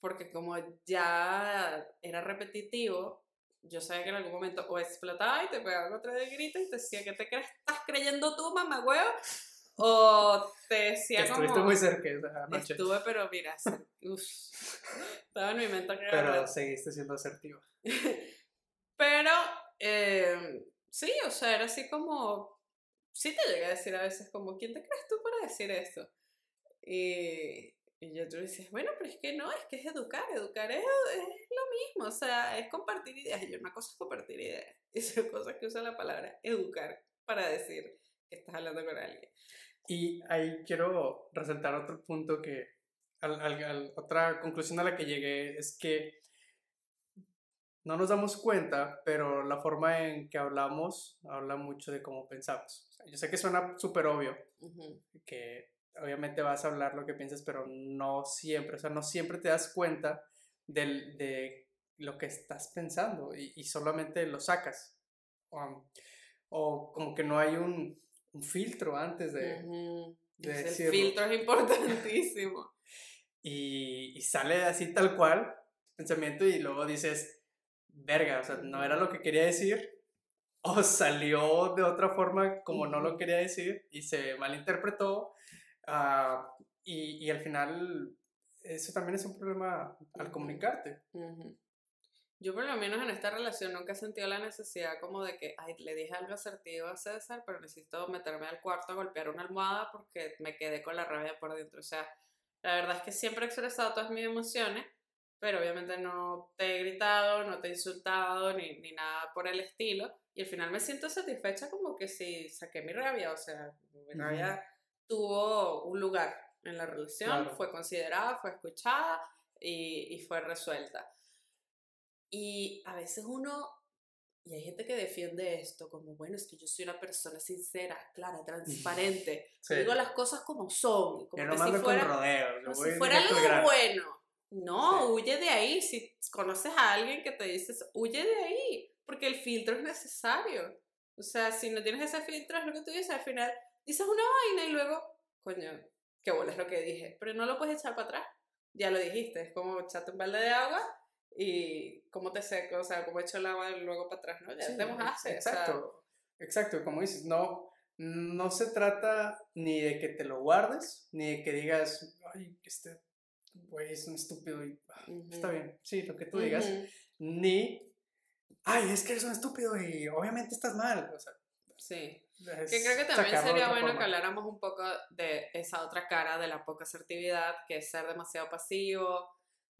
porque como ya era repetitivo, yo sabía que en algún momento o explotaba y te pegaba otra de grito y te decía, ¿qué te crees? ¿Estás creyendo tú, mamá huevo? O te decía como... estuviste muy cerca esa noche. Estuve, pero mira, uf, estaba en mi mente que Pero seguiste siendo asertiva. Pero, eh, sí, o sea, era así como, sí te llegué a decir a veces como, ¿quién te crees tú para decir esto? Y, y yo tú dices, bueno, pero es que no, es que es educar, educar es, es lo mismo, o sea, es compartir ideas. Y yo, una cosa es compartir ideas, y otra cosa es que usa la palabra educar para decir que estás hablando con alguien. Y ahí quiero resaltar otro punto que, al- al- al- otra conclusión a la que llegué es que no nos damos cuenta, pero la forma en que hablamos habla mucho de cómo pensamos. O sea, yo sé que suena súper obvio, que obviamente vas a hablar lo que piensas, pero no siempre, o sea, no siempre te das cuenta del- de lo que estás pensando y, y solamente lo sacas. Um, o como que no hay un, un filtro antes de... ujú. de Es el decirlo. filtro es importantísimo. y, y sale así tal cual pensamiento y luego dices, verga, o sea, no era lo que quería decir, o salió de otra forma como no lo quería decir y se malinterpretó, ah, y, y al final eso también es un problema al comunicarte. Ujú. Yo por lo menos en esta relación nunca he sentido la necesidad como de que, ay, le dije algo asertivo a César, pero necesito meterme al cuarto a golpear una almohada porque me quedé con la rabia por dentro. O sea, la verdad es que siempre he expresado todas mis emociones, pero obviamente no te he gritado, no te he insultado, ni, ni nada por el estilo. Y al final me siento satisfecha como que si saqué mi rabia, o sea, mi rabia tuvo un lugar en la relación, Claro. fue considerada, fue escuchada y, y fue resuelta. Y a veces uno, y hay gente que defiende esto como, bueno, es que yo soy una persona sincera, clara, transparente, Sí. digo las cosas como son, como Yo no si fuera, como si fuera algo al grano. bueno. No, Sí. huye de ahí. Si conoces a alguien que te dices, huye de ahí, porque el filtro es necesario. O sea, si no tienes ese filtro, es lo que tú dices, al final dices una vaina y luego, coño, qué bola es lo que dije, pero no lo puedes echar para atrás. Ya lo dijiste, es como echarte un balde de agua y cómo te seco, o sea, cómo echo el agua luego para atrás, ¿no? Ya Sí, te mojaste. o sea, Exacto, exacto, como dices, no, no se trata ni de que te lo guardes, ni de que digas, ay, este güey es un estúpido y ah, está Ujú. bien, sí, lo que tú digas, ujú, ni, ay, es que eres un estúpido y obviamente estás mal, o sea, Sí. es Que creo que también sería bueno forma. que habláramos un poco de esa otra cara de la poca asertividad, que es ser demasiado pasivo,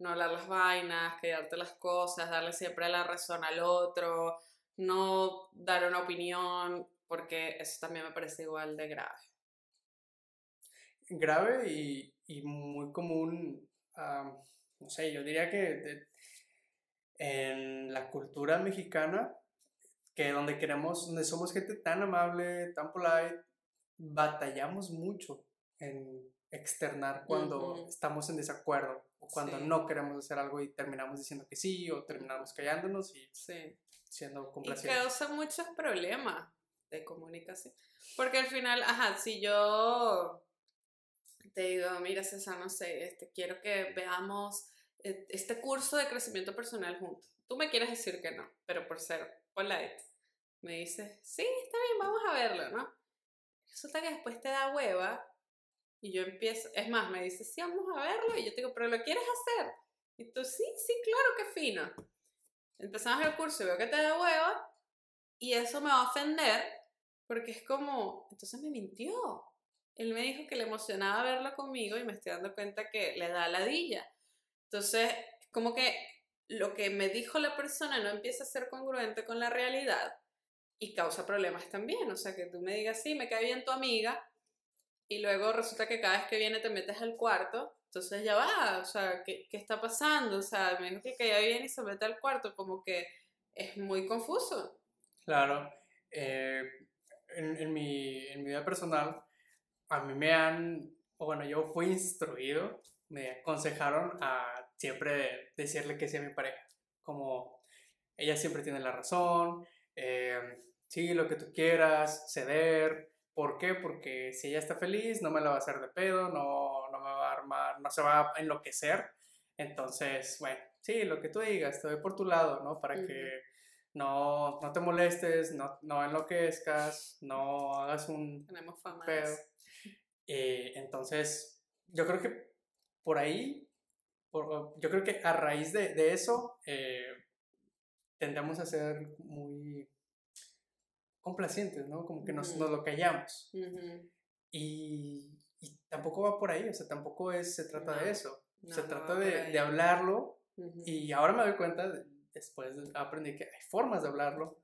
no hablar las vainas, quedarte las cosas, darle siempre la razón al otro, no dar una opinión, porque eso también me parece igual de grave. grave y, y muy común, no sé, yo diría que de- en la cultura mexicana, que donde queremos, donde somos gente tan amable, tan polite, batallamos mucho en externar cuando Ujú. estamos en desacuerdo o cuando Sí. no queremos hacer algo y terminamos diciendo que sí o terminamos callándonos y Sí. siendo Y complacientes. causa muchos problemas de comunicación. Porque al final, ajá, si yo te digo, mira César, no sé, este, quiero que veamos eh, este curso de crecimiento personal juntos. Tú me quieres decir que no, pero por ser polite, me dices, sí, está bien, vamos a verlo, ¿no? Resulta que después te da hueva y yo empiezo, es más, me dices, sí, vamos a verlo, y yo te digo, pero ¿lo quieres hacer? Y tú, sí, sí, claro, qué fino. Empezamos el curso y veo que te da hueva y eso me va a ofender porque es como, entonces me mintió. Él me dijo que le emocionaba verlo conmigo y me estoy dando cuenta que le da ladilla. Entonces, como que lo que me dijo la persona no empieza a ser congruente con la realidad y causa problemas también. O sea, que tú me digas, sí, me cae bien tu amiga y luego resulta que cada vez que viene te metes al cuarto. Entonces ya va, o sea, ¿qué, qué está pasando? O sea, me dijo que caía bien y se mete al cuarto, como que es muy confuso. Claro. eh, en, en mi, en mi vida personal, a mí me han, bueno, yo fui instruido, me aconsejaron a siempre decirle que sí a mi pareja. Como ella siempre tiene la razón, eh, sí, lo que tú quieras, ceder. ¿Por qué? Porque si ella está feliz, no me la va a hacer de pedo, no, no me va a armar, no se va a enloquecer. Entonces, bueno, sí, lo que tú digas, te doy por tu lado, ¿no? Para Ujú. que no, no te molestes, no, no enloquezcas, no hagas un Tenemos fama pedo. Eh, entonces, yo creo que por ahí, por- yo creo que a raíz de, de eso, eh, tendemos a ser muy complacientes, ¿no? Como que nos, Ujú. nos lo callamos. Y, y tampoco va por ahí, o sea, tampoco es, se trata No, de eso. no, se trata de, hablarlo y ahora me doy cuenta, de- después aprendí que hay formas de hablarlo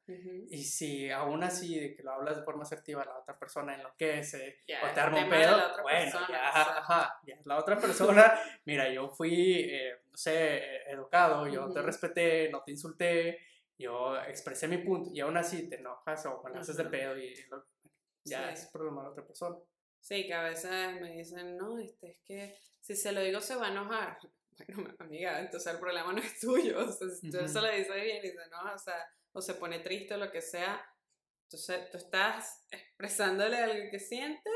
y si aún así de que lo hablas de forma asertiva, la otra persona enloquece Ya, o te arma un pedo, bueno, persona, ya, ajá, ya la otra persona, mira, yo fui, eh, no sé, eh, educado, yo te respeté, no te insulté, yo expresé mi punto y aún así te enojas o me haces de pedo y lo- ya Sí. es problema de otra persona. Sí, que a veces me dicen, no, este, es que si se lo digo se va a enojar. Bueno, amiga, entonces el problema no es tuyo. O sea, si tú Ujú. se lo dices bien y se enoja, o sea, o se pone triste o lo que sea, entonces tú estás expresándole algo que sientes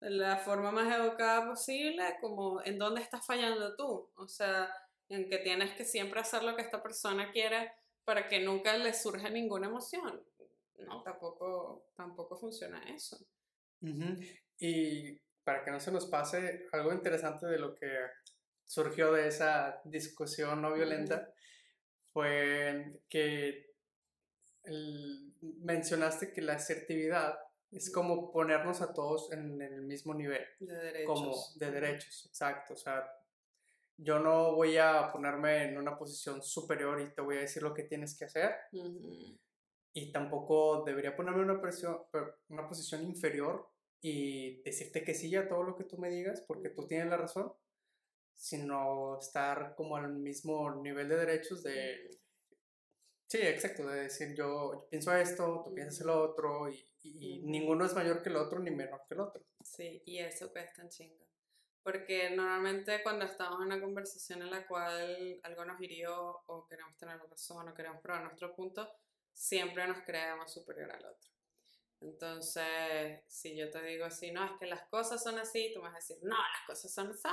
de la forma más educada posible, como en dónde estás fallando tú. O sea, en que tienes que siempre hacer lo que esta persona quiere para que nunca le surja ninguna emoción. No, tampoco, tampoco funciona eso. Y para que no se nos pase, algo interesante de lo que surgió de esa discusión no violenta fue que el- mencionaste que la asertividad es como ponernos a todos en el mismo nivel, De derechos. como de derechos, exacto. O sea, yo no voy a ponerme en una posición superior y te voy a decir lo que tienes que hacer, y tampoco debería ponerme en una, presión- una posición inferior y decirte que sí a todo lo que tú me digas porque tú tienes la razón, sino estar como al mismo nivel de derechos de, sí, exacto, de decir yo, yo pienso esto, tú piensas el otro y, ninguno es mayor que el otro ni menor que el otro. Sí, y eso que es tan chingo. Porque normalmente cuando estamos en una conversación en la cual algo nos hirió o queremos tener razón o queremos probar nuestro punto, siempre nos creemos superior al otro. Entonces, si yo te digo así, no, es que las cosas son así, tú me vas a decir, no, las cosas son así.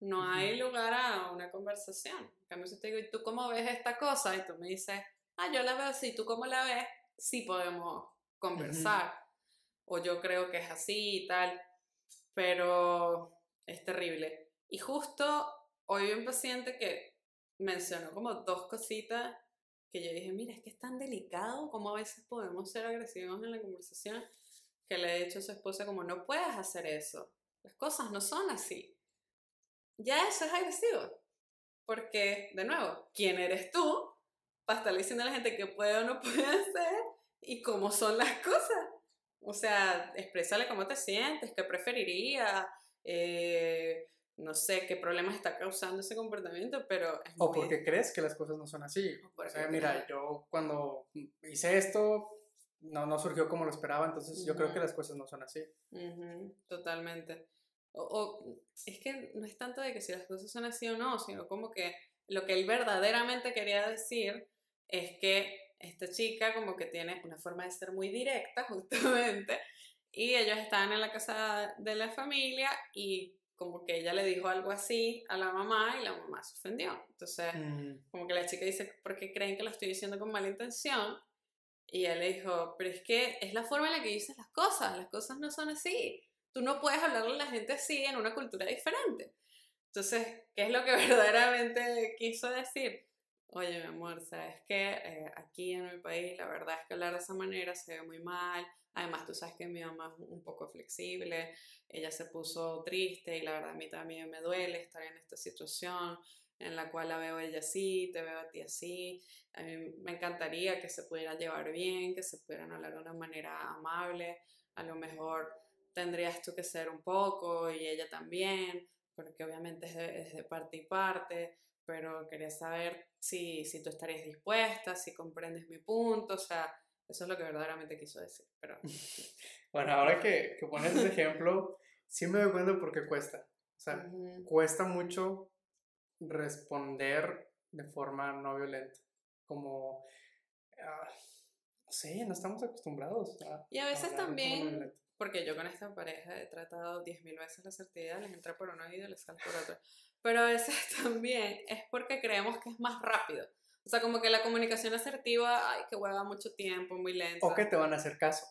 No hay lugar a una conversación. En cambio, si te digo, ¿y tú cómo ves esta cosa? Y tú me dices, ah, yo la veo así, ¿tú cómo la ves? Sí podemos conversar. O yo creo que es así y tal. Pero es terrible. Y justo hoy vi un paciente que mencionó como dos cositas que yo dije, mira, es que es tan delicado como a veces podemos ser agresivos en la conversación, que le he dicho a su esposa como, no puedes hacer eso, las cosas no son así. Ya eso es agresivo, porque, de nuevo, ¿quién eres tú para estar diciendo a la gente qué puede o no puede hacer y cómo son las cosas? O sea, exprésale cómo te sientes, qué preferirías, eh, no sé qué problemas está causando ese comportamiento, pero es O muy- porque crees que las cosas no son así. O sea, mira, yo cuando hice esto, no, no surgió como lo esperaba, entonces yo creo que las cosas no son así. Ujú, totalmente. O, o es que no es tanto de que si las cosas son así o no, sino como que lo que él verdaderamente quería decir es que esta chica como que tiene una forma de ser muy directa, justamente, y ellos estaban en la casa de la familia y como que ella le dijo algo así a la mamá y la mamá se ofendió. Entonces, Mm, como que la chica dice, ¿por qué creen que lo estoy diciendo con mala intención? Y él le dijo, pero es que es la forma en la que dices las cosas, las cosas no son así. Tú no puedes hablarle a la gente así en una cultura diferente. Entonces, ¿qué es lo que verdaderamente quiso decir? Oye, mi amor, sabes que eh, aquí en mi país la verdad es que hablar de esa manera se ve muy mal. Además, tú sabes que mi mamá es un poco flexible, ella se puso triste y la verdad a mí también me duele estar en esta situación en la cual la veo ella así, te veo a ti así. A mí me encantaría que se pudieran llevar bien, que se pudieran hablar de una manera amable. A lo mejor tendrías tú que ser un poco y ella también, porque obviamente es de, es de parte y parte, pero quería saber si, si tú estarías dispuesta, si comprendes mi punto, o sea, eso es lo que verdaderamente quiso decir. Pero, Bueno, ahora que, que pones ese ejemplo, sí me doy cuenta porque cuesta. O sea, Ujú. cuesta mucho responder de forma no violenta. Como, ah, no sé, no estamos acostumbrados a... Y a veces no también, porque yo con esta pareja he tratado 10.000 veces la asertividad, les entra por un oído y les sale por otro. Pero a veces también es porque creemos que es más rápido. O sea, como que la comunicación asertiva, ay, que hueva mucho tiempo, muy lenta. O que te van a hacer caso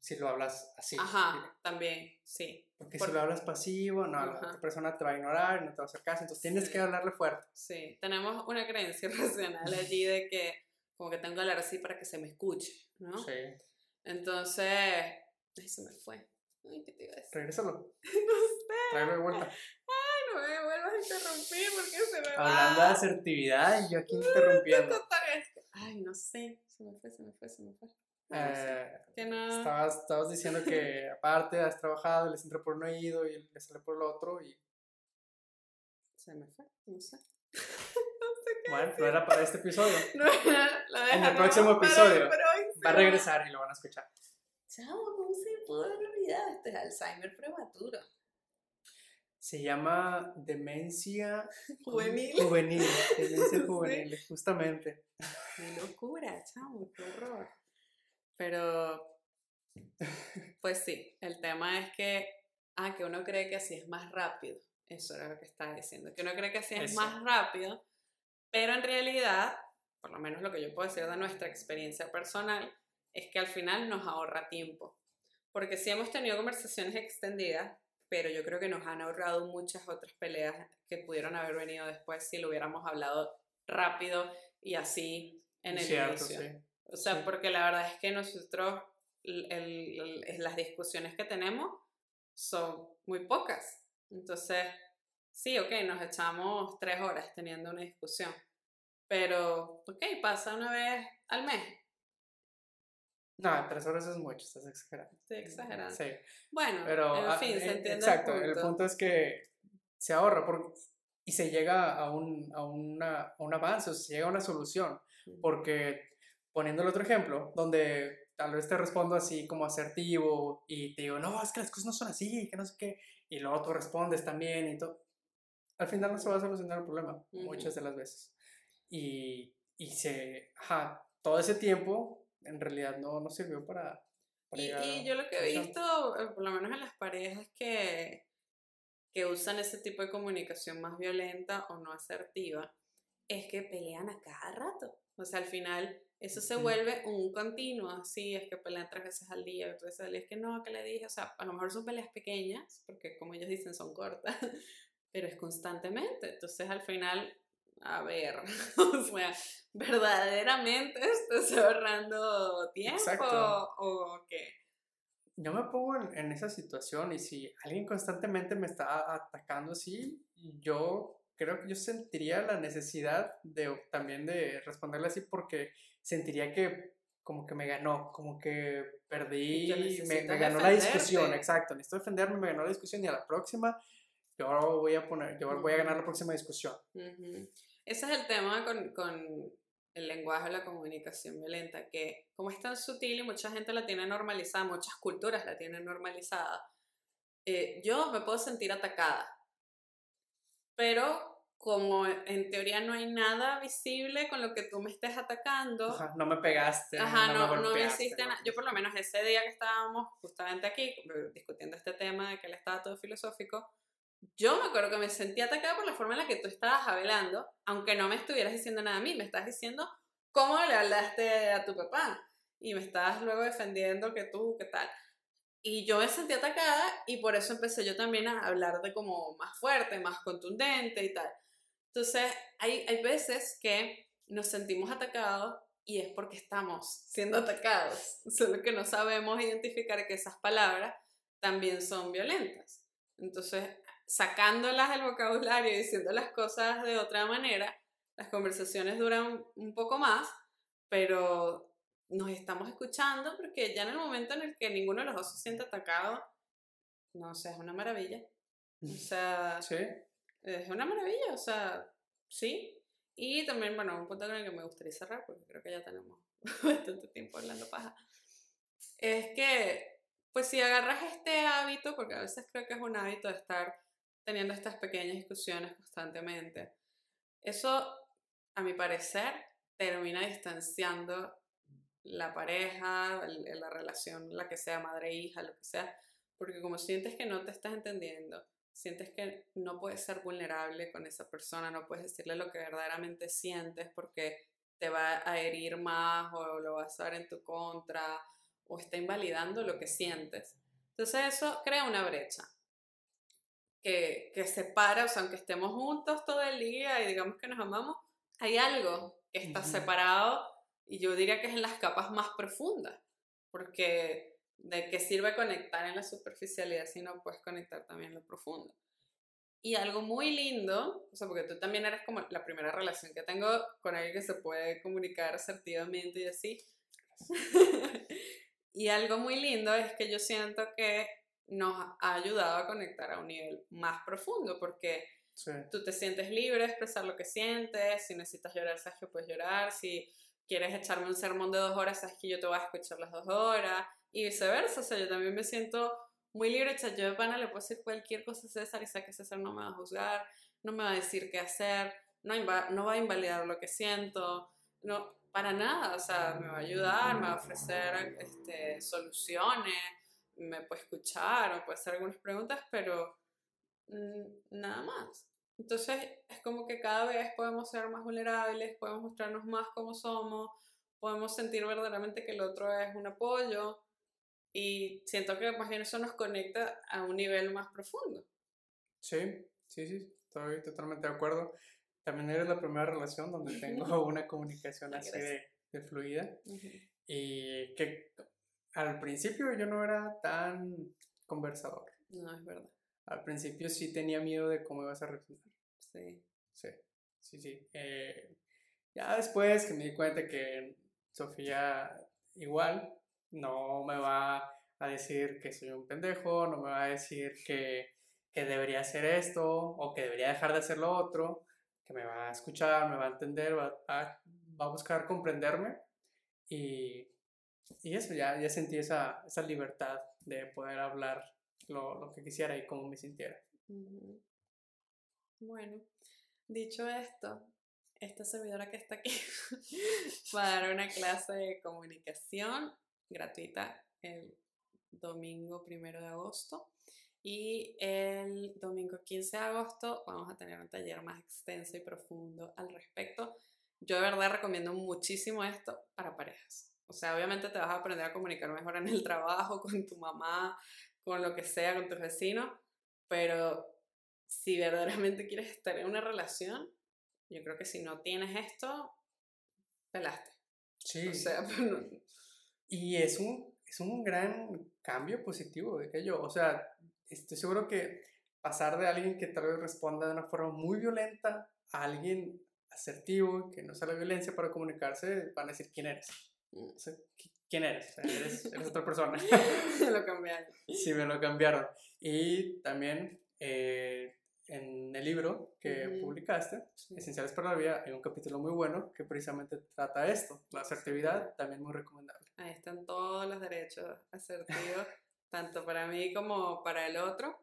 si lo hablas así. Ajá, también, sí. Porque si lo hablas pasivo, no, la otra persona te va a ignorar no te va a hacer caso, entonces tienes que hablarle fuerte. Sí, tenemos una creencia racional allí de que como que tengo que hablar así para que se me escuche, ¿no? Sí. Entonces, ay, se me fue. Ay, ¿qué te iba a decir? Regrésalo. no sé. Tráelo de vuelta. No me vuelvas a interrumpir porque se me va. Hablando de asertividad yo aquí interrumpiendo. Ay, no sé. Se me fue, se me fue, se me fue. Eh, que no. estabas, estabas diciendo que aparte has trabajado, les entra por un oído y les sale por el otro y... Se me fue, no sé. Bueno, no era para este episodio. No la En el próximo episodio va a regresar y lo van a escuchar. Chavo, ¿cómo se pudo haber olvidado? Este es Alzheimer prematuro. Se llama demencia Juvenil. Juvenil, demencia juvenil, justamente. Qué locura, chavo, qué horror. Pero, pues sí, el tema es que, ah, que uno cree que así es más rápido. Eso era lo que estaba diciendo, que uno cree que así es Eso. más rápido, pero en realidad, por lo menos lo que yo puedo decir de nuestra experiencia personal, es que al final nos ahorra tiempo. Porque sí hemos tenido conversaciones extendidas, pero yo creo que nos han ahorrado muchas otras peleas que pudieron haber venido después si lo hubiéramos hablado rápido y así en el Cierto, inicio. sí. O sea, Sí. porque la verdad es que nosotros, el- el- el- las discusiones que tenemos son muy pocas. Entonces, sí, ok, nos echamos tres horas teniendo una discusión. Pero, ok, pasa una vez al mes. No, tres horas es mucho, estás exagerando. Estoy exagerando. Sí, Bueno, pero... en ah, fin, se eh, entiende Exacto, el punto. el punto es que se ahorra por- y se llega a un, a, una, a un avance, o se llega a una solución. Porque, poniéndole otro ejemplo, donde tal vez te respondo así como asertivo y te digo, no, es que las cosas no son así, que no sé qué, y luego tú respondes también y todo, al final no se va a solucionar el problema, muchas de las veces. Y, y se, ajá, todo ese tiempo en realidad no, no sirvió para... para Y, llegar y yo lo que he visto, eh, por lo menos en las parejas que, que usan ese tipo de comunicación más violenta o no asertiva, es que pelean a cada rato. O sea, al final eso se vuelve un continuo, así es que pelean tres veces al día, tres veces al día, es que no, que le dije, o sea, a lo mejor son peleas pequeñas, porque como ellos dicen son cortas, pero es constantemente. Entonces al final, a ver, o sea, verdaderamente estás ahorrando tiempo Exacto. o qué. yo me pongo en, en esa situación y si alguien constantemente me está atacando así, yo creo que yo sentiría la necesidad de también de responderle así porque sentiría que como que me ganó, como que perdí, me, ganó la discusión, exacto, necesito defenderme, me ganó la discusión y a la próxima yo voy a poner, yo voy a ganar la próxima discusión. Ujú. Ese es el tema con, con el lenguaje o la comunicación violenta, que como es tan sutil y mucha gente la tiene normalizada, muchas culturas la tienen normalizada, eh, yo me puedo sentir atacada, pero como en teoría no hay nada visible con lo que tú me estés atacando, Ajá, no me pegaste, Ajá, no, no, me no no. nada. Yo por lo menos ese día que estábamos justamente aquí eh, discutiendo este tema de que él estaba todo filosófico, yo me acuerdo que me sentí atacada por la forma en la que tú estabas hablando, aunque no me estuvieras diciendo nada a mí, me estás diciendo cómo le hablaste a tu papá y me estabas luego defendiendo que tú, qué tal. Y yo me sentí atacada y por eso empecé yo también a hablar de como más fuerte, más contundente y tal. Entonces, hay, hay veces que nos sentimos atacados y es porque estamos siendo atacados, solo que no sabemos identificar que esas palabras también son violentas. Entonces, sacándolas del vocabulario y diciendo las cosas de otra manera, las conversaciones duran un poco más, pero nos estamos escuchando porque ya en el momento en el que ninguno de los dos se siente atacado, no sé, es una maravilla. O sea, Sí, es una maravilla, o sea, sí. Y también, bueno, un punto con el que me gustaría cerrar, porque creo que ya tenemos bastante tiempo hablando paja, es que, pues si agarras este hábito, porque a veces creo que es un hábito de estar teniendo estas pequeñas discusiones constantemente, eso, a mi parecer, termina distanciando la pareja, la relación, la que sea madre-hija, lo que sea, porque como sientes que no te estás entendiendo, sientes que no puedes ser vulnerable con esa persona, no puedes decirle lo que verdaderamente sientes porque te va a herir más o lo va a usar en tu contra o está invalidando lo que sientes. Entonces eso crea una brecha que, que separa, o sea, aunque estemos juntos todo el día y digamos que nos amamos, hay algo que está separado y yo diría que es en las capas más profundas, porque de qué sirve conectar en la superficialidad si no puedes conectar también en lo profundo. Y algo muy lindo, o sea, porque tú también eres como la primera relación que tengo con alguien que se puede comunicar asertivamente y así. y algo muy lindo es que yo siento que nos ha ayudado a conectar a un nivel más profundo, porque tú te sientes libre de expresar lo que sientes, si necesitas llorar, sabes que puedes llorar, si quieres echarme un sermón de dos horas, sabes que yo te voy a escuchar las dos horas, y viceversa, o sea, yo también me siento muy libre, o sea, yo de pana le puedo decir cualquier cosa a César y sé que César no me va a juzgar, no me va a decir qué hacer, no, no va a invalidar lo que siento, no, para nada, o sea, me va a ayudar, me va a ofrecer este, soluciones, me puede escuchar, me puede hacer algunas preguntas, pero mm, nada más. Entonces es como que cada vez podemos ser más vulnerables, podemos mostrarnos más como somos, podemos sentir verdaderamente que el otro es un apoyo y siento que más bien eso nos conecta a un nivel más profundo. Sí, sí, sí, estoy totalmente de acuerdo. También eres la primera relación donde tengo una comunicación así de, fluida y que al principio yo no era tan conversador. No, es verdad. Al principio sí tenía miedo de cómo ibas a reaccionar. Sí. Sí, sí, sí. Eh, ya después que me di cuenta que Sofía igual no me va a decir que soy un pendejo, no me va a decir que, que debería hacer esto o que debería dejar de hacer lo otro, que me va a escuchar, me va a entender, va a, va a buscar comprenderme y y eso, ya, ya sentí esa, esa libertad de poder hablar lo, lo, que quisiera y cómo me sintiera. Bueno, dicho esto, esta servidora que está aquí va a dar una clase de comunicación gratuita el domingo primero de agosto. Y el domingo 15 de agosto vamos a tener un taller más extenso y profundo al respecto. Yo de verdad recomiendo muchísimo esto para parejas. O sea, obviamente te vas a aprender a comunicar mejor en el trabajo, con tu mamá, con lo que sea, con tus vecinos, pero si verdaderamente quieres estar en una relación, yo creo que si no tienes esto, pelaste. Sí. O sea, Y es un, es un gran cambio positivo, de yo. O sea, estoy seguro que pasar de alguien que tal vez responda de una forma muy violenta a alguien asertivo, que no usa la violencia para comunicarse, van a decir quién eres. ¿Quién eres? Eres, otra persona. me lo cambiaron. Sí, me lo cambiaron. Y también eh, en el libro que publicaste, Esenciales para la Vida, hay un capítulo muy bueno que precisamente trata esto, la asertividad, también muy recomendable. Ahí están todos los derechos asertivos, tanto para mí como para el otro.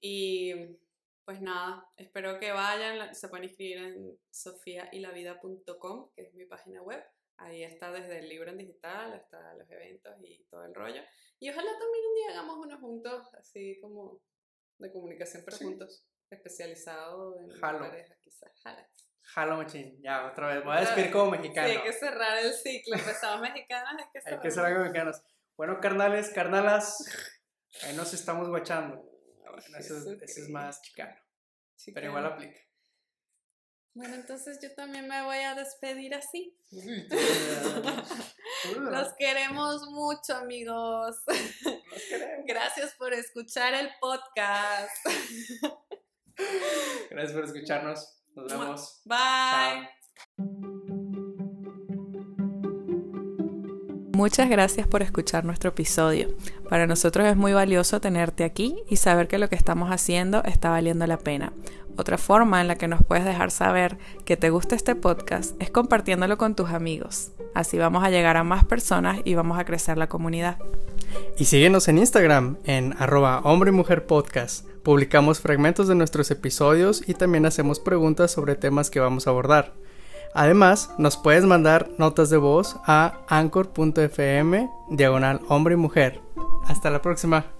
Y pues nada, espero que vayan, se pueden inscribir en sofiailavida.com, que es mi página web. Ahí está desde el libro en digital hasta los eventos y todo el rollo. Y ojalá también un día hagamos uno juntos, así como de comunicación, pero juntos, especializado en pareja, quizás. Jala. Jalo machín, ya, otra vez. Voy a despedir como mexicano. Sí, hay que cerrar el ciclo. Empezamos mexicanos, hay que cerrar. Hay que cerrar como mexicanos. Bueno, carnales, carnalas, ahí nos estamos guachando. Bueno, eso, es, más chicano. Pero igual aplica. Bueno, entonces yo también me voy a despedir así. Los queremos mucho, amigos. Los queremos. Gracias por escuchar el podcast. Gracias por escucharnos. Nos vemos. Bye. Muchas gracias por escuchar nuestro episodio. Para nosotros es muy valioso tenerte aquí y saber que lo que estamos haciendo está valiendo la pena. Otra forma en la que nos puedes dejar saber que te gusta este podcast es compartiéndolo con tus amigos. Así vamos a llegar a más personas y vamos a crecer la comunidad. Y síguenos en Instagram en arroba hombre mujer podcast. Publicamos fragmentos de nuestros episodios y también hacemos preguntas sobre temas que vamos a abordar. Además, nos puedes mandar notas de voz a anchor.fm diagonal hombre y mujer. Hasta la próxima.